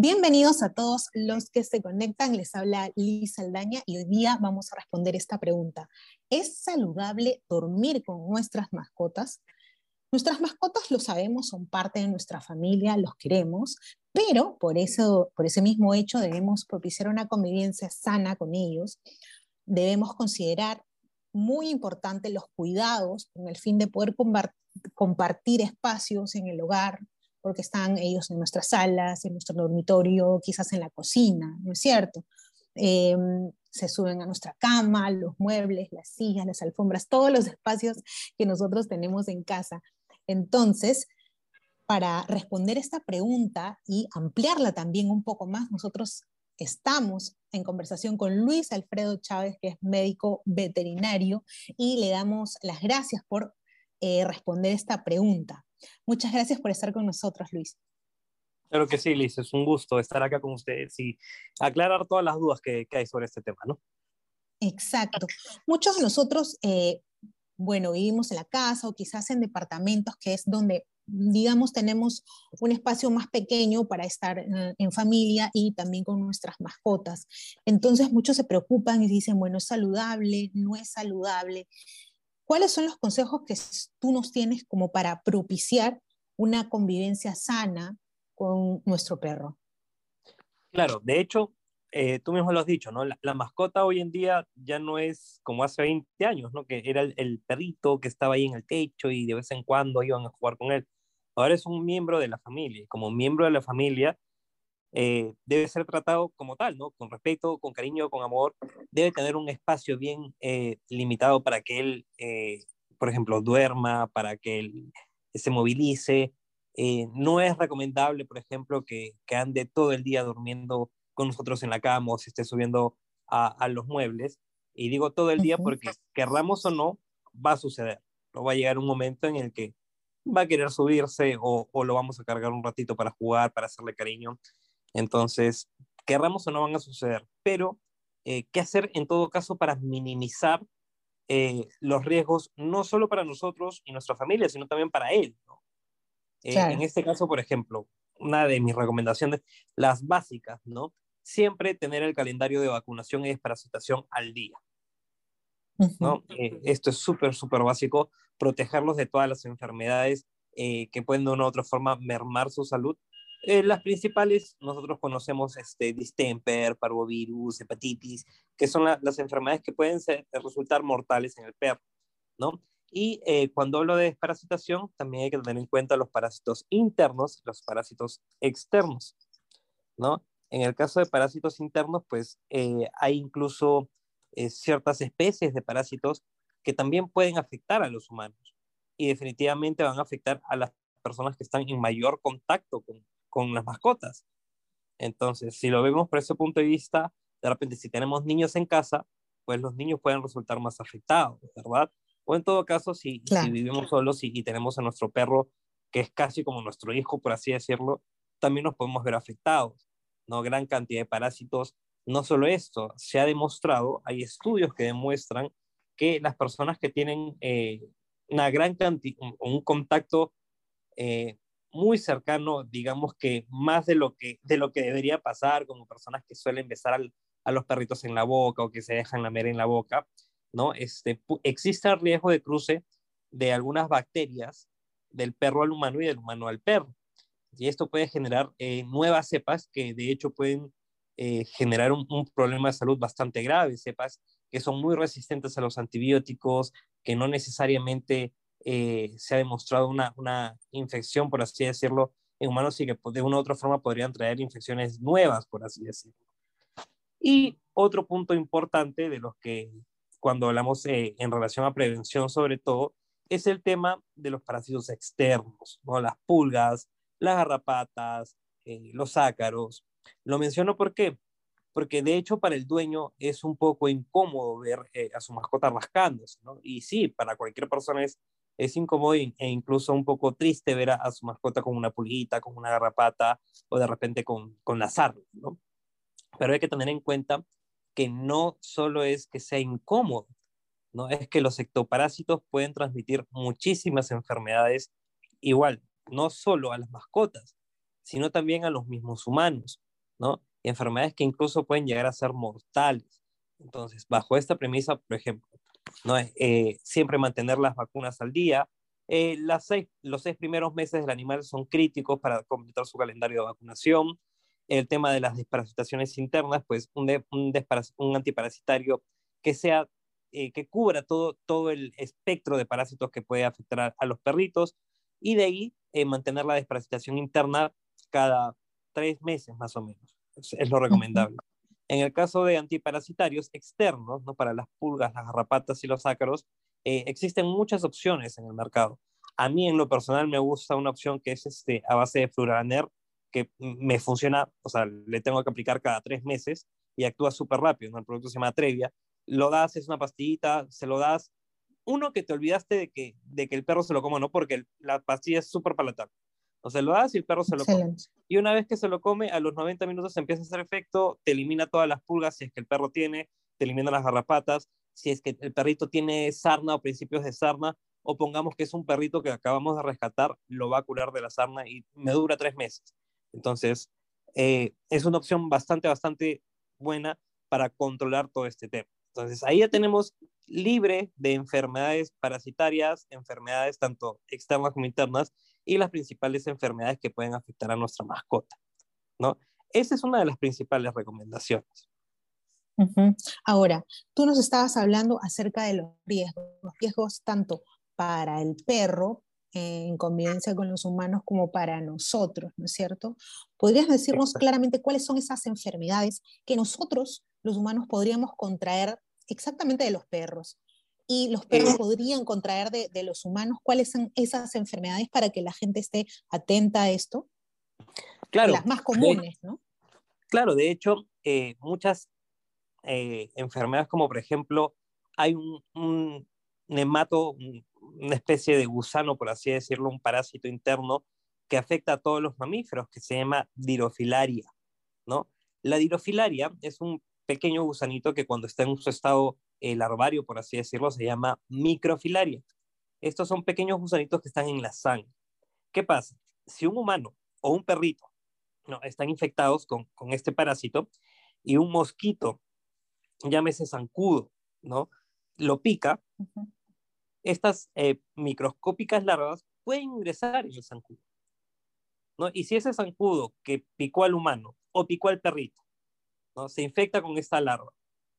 Bienvenidos a todos los que se conectan. Les habla Liz Aldaña y hoy día vamos a responder esta pregunta. ¿Es saludable dormir con nuestras mascotas? Nuestras mascotas, lo sabemos, son parte de nuestra familia, los queremos, pero por, eso, por ese mismo hecho debemos propiciar una convivencia sana con ellos. Debemos considerar muy importante los cuidados con el fin de poder compartir espacios en el hogar, porque están ellos en nuestras salas, en nuestro dormitorio, quizás en la cocina, ¿no es cierto? Em, se suben a nuestra cama, los muebles, las sillas, las alfombras, todos los espacios que nosotros tenemos en casa. Entonces, para responder esta pregunta y ampliarla también un poco más, nosotros estamos en conversación con Luis Alfredo Chávez, que es médico veterinario, y le damos las gracias por eh, responder esta pregunta. Muchas gracias por estar con nosotros, Luis. Claro que sí, Liz, es un gusto estar acá con ustedes y aclarar todas las dudas que, hay sobre este tema, ¿no? Exacto. Muchos de nosotros, eh, bueno, vivimos en la casa o quizás en departamentos, que es donde, digamos, tenemos un espacio más pequeño para estar eh, en familia y también con nuestras mascotas. Entonces muchos se preocupan y dicen, bueno, ¿es saludable? ¿No es saludable? ¿Cuáles son los consejos que tú nos tienes como para propiciar una convivencia sana con nuestro perro? Claro, de hecho, eh, tú mismo lo has dicho, ¿no? La, mascota hoy en día ya no es como hace 20 años, ¿no? Que era el, perrito que estaba ahí en el techo y de vez en cuando iban a jugar con él. Ahora es un miembro de la familia como miembro de la familia eh, debe ser tratado como tal, ¿no? Con respeto, con cariño, con amor. Debe tener un espacio bien eh, limitado para que él, eh, por ejemplo, duerma, para que él se movilice. no es recomendable, por ejemplo, que, que, ande todo el día durmiendo con nosotros en la cama o se esté subiendo a, a los muebles. Y digo todo el día porque, querramos o no, va a suceder. No va a llegar un momento en el que va a querer subirse o, o, lo vamos a cargar un ratito para jugar, para hacerle cariño. Entonces, querramos o no van a suceder, pero eh, ¿qué hacer en todo caso para minimizar eh, los riesgos, no solo para nosotros y nuestra familia, sino también para él? Eh, en este caso, por ejemplo, una de mis recomendaciones, las básicas, ¿no? Siempre tener el calendario de vacunación y desparasitación al día. ¿no? esto es súper, súper básico, protegerlos de todas las enfermedades que pueden de una u otra forma mermar su salud eh, las principales, nosotros conocemos este, distemper, parvovirus, hepatitis, que son las enfermedades que pueden ser, resultar mortales en el perro, ¿no? Y eh, cuando hablo de desparasitación, también hay que tener en cuenta los parásitos internos, los parásitos externos, ¿no? En el caso de parásitos internos, pues eh, hay incluso ciertas especies de parásitos que también pueden afectar a los humanos y definitivamente van a afectar a las personas que están en mayor contacto con, con las mascotas. Entonces, si lo vemos por ese punto de vista, de repente si tenemos niños en casa, pues los niños pueden resultar más afectados, ¿verdad? O en todo caso, si, si vivimos solos y, tenemos a nuestro perro, que es casi como nuestro hijo, por así decirlo, también nos podemos ver afectados, ¿no? Gran cantidad de parásitos. No solo esto, se ha demostrado, hay estudios que demuestran que las personas que tienen eh, una gran cantidad, un, un contacto eh, muy cercano, digamos que más de lo que, de lo que debería pasar, como personas que suelen besar a los perritos en la boca o que se dejan lamer en la boca, ¿no? Este, existe el riesgo de cruce de algunas bacterias del perro al humano y del humano al perro. Y esto puede generar eh, nuevas cepas que de hecho pueden eh, generar un, problema de salud bastante grave, cepas que son muy resistentes a los antibióticos, que no necesariamente eh, se ha demostrado una, una, infección, por así decirlo, en humanos y que de una u otra forma podrían traer infecciones nuevas, por así decirlo. Y otro punto importante de los que cuando hablamos eh, en relación a prevención sobre todo, es el tema de los parásitos externos, ¿no? las pulgas, las garrapatas, eh, los ácaros. Lo menciono porque porque de hecho para el dueño es un poco incómodo ver a su mascota rascándose. Y sí, para cualquier persona es es incómodo e incluso un poco triste ver a, su mascota con una pulguita, con una garrapata o de repente con, con las ¿no? Pero hay que tener en cuenta que no solo es que sea incómodo, ¿no? Es que los ectoparásitos pueden transmitir muchísimas enfermedades igual, no solo a las mascotas, sino también a los mismos humanos. ¿no? Y enfermedades que incluso pueden llegar a ser mortales. Entonces, bajo esta premisa, por ejemplo, ¿no? Eh, siempre mantener las vacunas al día. Eh, las seis, los seis primeros meses del animal son críticos para completar su calendario de vacunación. El tema de las desparasitaciones internas, pues un, un, un antiparasitario que sea eh, que cubra todo, todo el espectro de parásitos que puede afectar a, los perritos y de ahí mantener la desparasitación interna cada tres meses más o menos. Es, lo recomendable. En el caso de antiparasitarios externos, ¿no? para las pulgas, las garrapatas y los ácaros, eh, existen muchas opciones en el mercado. A mí en lo personal me gusta una opción que es este, a base de fluraner, que me funciona, o sea, le tengo que aplicar cada tres meses y actúa súper rápido. El producto se llama Trevia. Lo das, es una pastillita, se lo das. Uno que te olvidaste de que, de que el perro se lo coma, ¿no? Porque la pastilla es súper palatable. O sea, lo das y el perro se lo come. Y una vez que se lo come, a los 90 minutos empieza a hacer efecto, te elimina todas las pulgas si es que el perro tiene, te elimina las garrapatas, si es que el perrito tiene sarna o principios de sarna, o pongamos que es un perrito que acabamos de rescatar, lo va a curar de la sarna y me dura tres meses. Entonces, eh, es una opción bastante, bastante buena para controlar todo este tema. Entonces, ahí ya tenemos libre de enfermedades parasitarias, enfermedades tanto externas como internas, y las principales enfermedades que pueden afectar a nuestra mascota, ¿no? Esa es una de las principales recomendaciones. Ahora, tú nos estabas hablando acerca de los riesgos, los riesgos tanto para el perro eh, en convivencia con los humanos como para nosotros, ¿no es cierto? ¿Podrías decirnos claramente cuáles son esas enfermedades que nosotros, los humanos, podríamos contraer exactamente de los perros? Y los perros podrían contraer de, los humanos. ¿Cuáles son esas enfermedades para que la gente esté atenta a esto? Claro. Las más comunes, ¿no? Claro, de hecho, eh, muchas eh, enfermedades como por ejemplo, hay un, un nemato, una especie de gusano, por así decirlo, un parásito interno que afecta a todos los mamíferos, que se llama dirofilaria, ¿no? La dirofilaria es un pequeño gusanito que cuando está en su estado el larvario, por así decirlo, se llama microfilaria. Estos son pequeños gusanitos que están en la sangre. ¿Qué pasa? Si un humano o un perrito no, están infectados con, este parásito y un mosquito, llámese zancudo, ¿no? lo pica, estas eh, microscópicas larvas pueden ingresar en el zancudo. ¿no? Y si ese zancudo que picó al humano o picó al perrito ¿no? se infecta con esta larva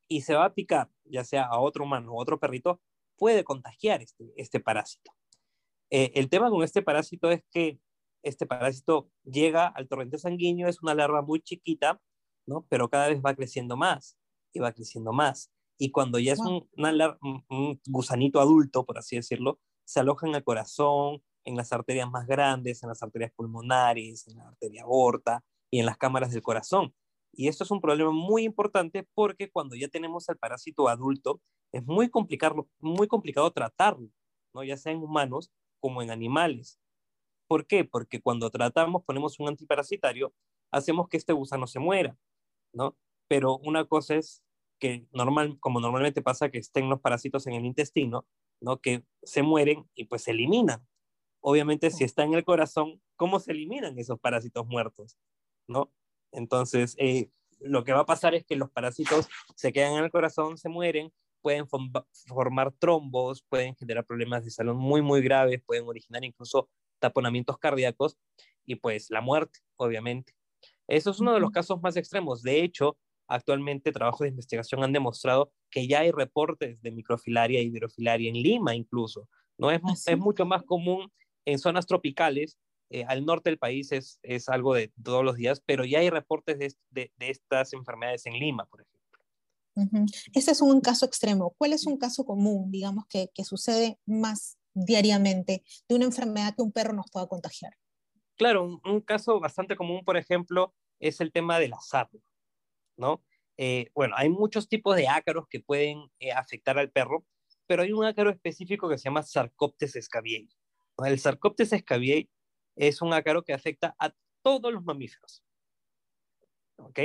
y se va a picar, ya sea a otro humano o otro perrito, puede contagiar este, este parásito. Eh, el tema con este parásito es que este parásito llega al torrente sanguíneo, es una larva muy chiquita, ¿no? pero cada vez va creciendo más y va creciendo más. Y cuando ya es un, un gusanito adulto, por así decirlo, se aloja en el corazón, en las arterias más grandes, en las arterias pulmonares, en la arteria aorta y en las cámaras del corazón. Y esto es un problema muy importante porque cuando ya tenemos al parásito adulto, es muy complicado, muy complicado tratarlo, ¿no? ya sea en humanos como en animales. ¿Por qué? Porque cuando tratamos, ponemos un antiparasitario, hacemos que este gusano se muera, ¿no? Pero una cosa es que normal, como normalmente pasa que estén los parásitos en el intestino, ¿no? Que se mueren y pues se eliminan. Obviamente, si está en el corazón, ¿cómo se eliminan esos parásitos muertos? ¿No? Entonces, eh, lo que va a pasar es que los parásitos se quedan en el corazón, se mueren, pueden formar trombos, pueden generar problemas de salud muy, muy graves, pueden originar incluso taponamientos cardíacos y pues la muerte, obviamente. Eso es uno de los casos más extremos. De hecho, actualmente trabajos de investigación han demostrado que ya hay reportes de microfilaria y hidrofilaria en Lima incluso. No es, ¿Ah, es mucho más común en zonas tropicales eh, al norte del país es, es, algo de todos los días, pero ya hay reportes de, de, estas enfermedades en Lima, por ejemplo. Este es un caso extremo. ¿Cuál es un caso común, digamos, que, que, sucede más diariamente de una enfermedad que un perro nos pueda contagiar? Claro, un, caso bastante común, por ejemplo, es el tema de la sarna, ¿no? Eh, bueno, hay muchos tipos de ácaros que pueden eh, afectar al perro, pero hay un ácaro específico que se llama Sarcoptes scabiei. El Sarcoptes scabiei es un ácaro que afecta a todos los mamíferos. ¿Ok?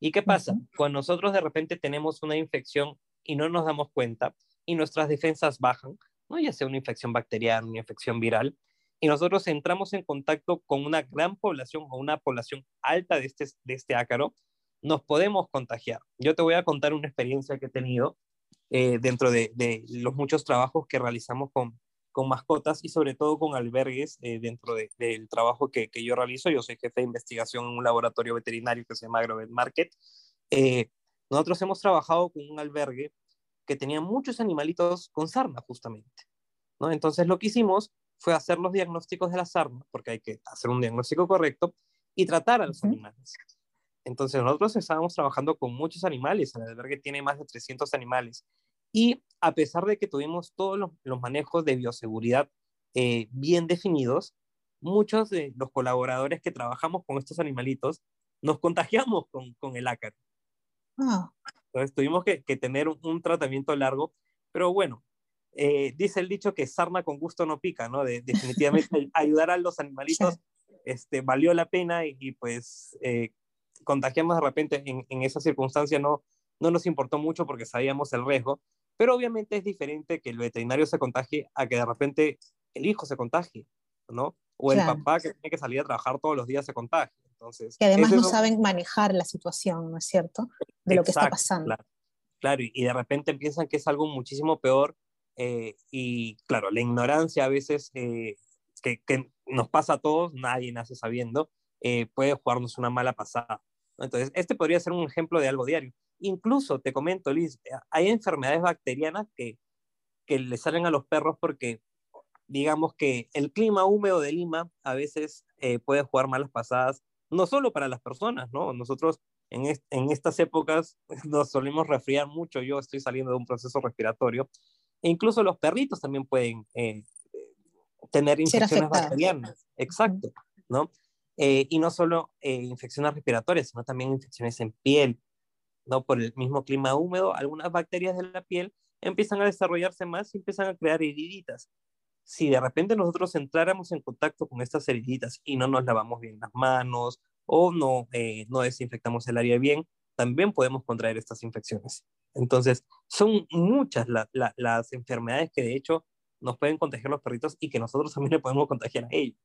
¿Y qué pasa? Cuando nosotros de repente tenemos una infección y no nos damos cuenta y nuestras defensas bajan, ¿no? ya sea una infección bacteriana, una infección viral, y nosotros entramos en contacto con una gran población o una población alta de este, de este ácaro, nos podemos contagiar. Yo te voy a contar una experiencia que he tenido eh, dentro de, de, los muchos trabajos que realizamos con, con mascotas y sobre todo con albergues eh, dentro de, del trabajo que, que, yo realizo. Yo soy jefe de investigación en un laboratorio veterinario que se llama Agrovet Market. Eh, nosotros hemos trabajado con un albergue que tenía muchos animalitos con sarna justamente. ¿no? Entonces lo que hicimos fue hacer los diagnósticos de la sarna, porque hay que hacer un diagnóstico correcto, y tratar a los uh -huh. animales. Entonces nosotros estábamos trabajando con muchos animales, el albergue tiene más de 300 animales, y a pesar de que tuvimos todos los, los manejos de bioseguridad eh, bien definidos, muchos de los colaboradores que trabajamos con estos animalitos nos contagiamos con, con el ácaro. Oh. Entonces tuvimos que, que tener un, un, tratamiento largo, pero bueno, eh, dice el dicho que sarna con gusto no pica, ¿no? De, definitivamente ayudar a los animalitos este, valió la pena y, y pues eh, contagiamos de repente en, en esa circunstancia no, no nos importó mucho porque sabíamos el riesgo, pero obviamente es diferente que el veterinario se contagie a que de repente el hijo se contagie, ¿no? O el claro. papá que tiene que salir a trabajar todos los días se contagie. Entonces, que además no saben manejar la situación, ¿no es cierto? De lo Exacto, que está pasando. Claro, claro, y de repente piensan que es algo muchísimo peor eh, y claro, la ignorancia a veces eh, que, que, nos pasa a todos, nadie nace sabiendo, eh, puede jugarnos una mala pasada. Entonces, este podría ser un ejemplo de algo diario. Incluso, te comento, Liz, hay enfermedades bacterianas que, que le salen a los perros porque, digamos que el clima húmedo de Lima a veces eh, puede jugar malas pasadas, no solo para las personas, ¿no? Nosotros en, est en estas épocas nos solimos resfriar mucho, yo estoy saliendo de un proceso respiratorio, e incluso los perritos también pueden eh, tener infecciones bacterianas. Exacto, ¿no? Eh, y no solo eh, infecciones respiratorias, sino también infecciones en piel, ¿no? Por el mismo clima húmedo, algunas bacterias de la piel empiezan a desarrollarse más y empiezan a crear heriditas. Si de repente nosotros entráramos en contacto con estas heriditas y no nos lavamos bien las manos o no, eh, no desinfectamos el área bien, también podemos contraer estas infecciones. Entonces, son muchas la, la, las enfermedades que de hecho nos pueden contagiar los perritos y que nosotros también le podemos contagiar a ellos.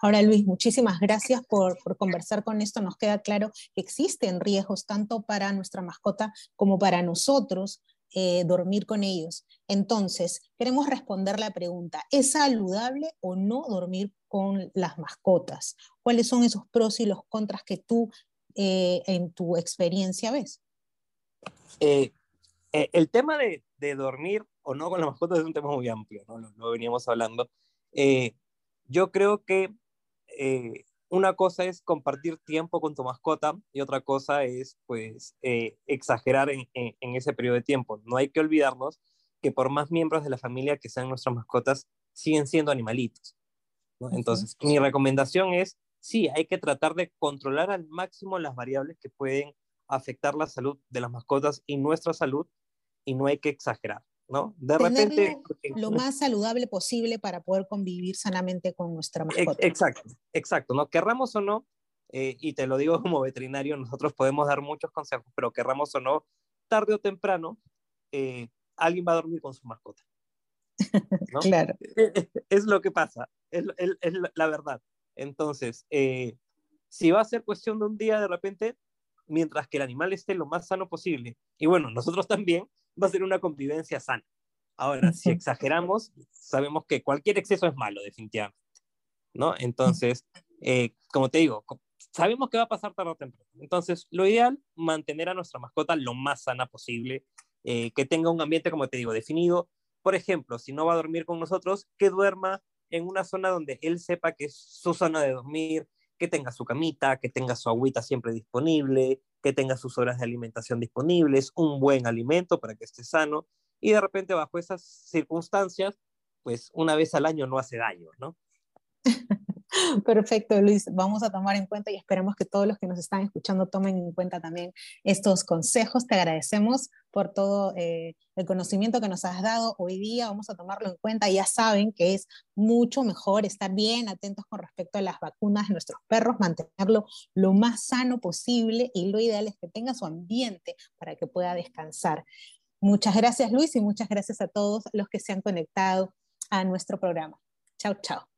Ahora, Luis, muchísimas gracias por, por, conversar con esto. Nos queda claro que existen riesgos tanto para nuestra mascota como para nosotros eh, dormir con ellos. Entonces, queremos responder la pregunta, ¿es saludable o no dormir con las mascotas? ¿Cuáles son esos pros y los contras que tú eh, en tu experiencia ves? Eh, eh, el tema de, de, dormir o no con las mascotas es un tema muy amplio, ¿no? lo, lo veníamos hablando. Eh, yo creo que eh, una cosa es compartir tiempo con tu mascota y otra cosa es, pues, eh, exagerar en, en, en, ese periodo de tiempo. No hay que olvidarnos que por más miembros de la familia que sean nuestras mascotas, siguen siendo animalitos. ¿no? Entonces, uh -huh. mi recomendación es, sí, hay que tratar de controlar al máximo las variables que pueden afectar la salud de las mascotas y nuestra salud y no hay que exagerar. ¿No? De repente... Lo más saludable posible para poder convivir sanamente con nuestra mascota. Exacto, exacto, ¿no? Querramos o no, eh, y te lo digo como veterinario, nosotros podemos dar muchos consejos, pero querramos o no, tarde o temprano, eh, alguien va a dormir con su mascota. ¿no? claro. Es lo que pasa, es, es, es la verdad. Entonces, eh, si va a ser cuestión de un día de repente, mientras que el animal esté lo más sano posible, y bueno, nosotros también, va a ser una convivencia sana. Ahora, si exageramos, sabemos que cualquier exceso es malo, definitivamente. ¿no? Entonces, eh, como te digo, sabemos que va a pasar tarde o temprano. Entonces, lo ideal, mantener a nuestra mascota lo más sana posible, eh, que tenga un ambiente, como te digo, definido. Por ejemplo, si no va a dormir con nosotros, que duerma en una zona donde él sepa que es su zona de dormir, que tenga su camita, que tenga su agüita siempre disponible, que tenga sus horas de alimentación disponibles, un buen alimento para que esté sano y de repente bajo esas circunstancias, pues una vez al año no hace daño, ¿no? Perfecto, Luis. Vamos a tomar en cuenta y esperamos que todos los que nos están escuchando tomen en cuenta también estos consejos. Te agradecemos por todo eh, el conocimiento que nos has dado hoy día. Vamos a tomarlo en cuenta. Ya saben que es mucho mejor estar bien atentos con respecto a las vacunas de nuestros perros, mantenerlo lo más sano posible y lo ideal es que tenga su ambiente para que pueda descansar. Muchas gracias, Luis, y muchas gracias a todos los que se han conectado a nuestro programa. Chao, chao.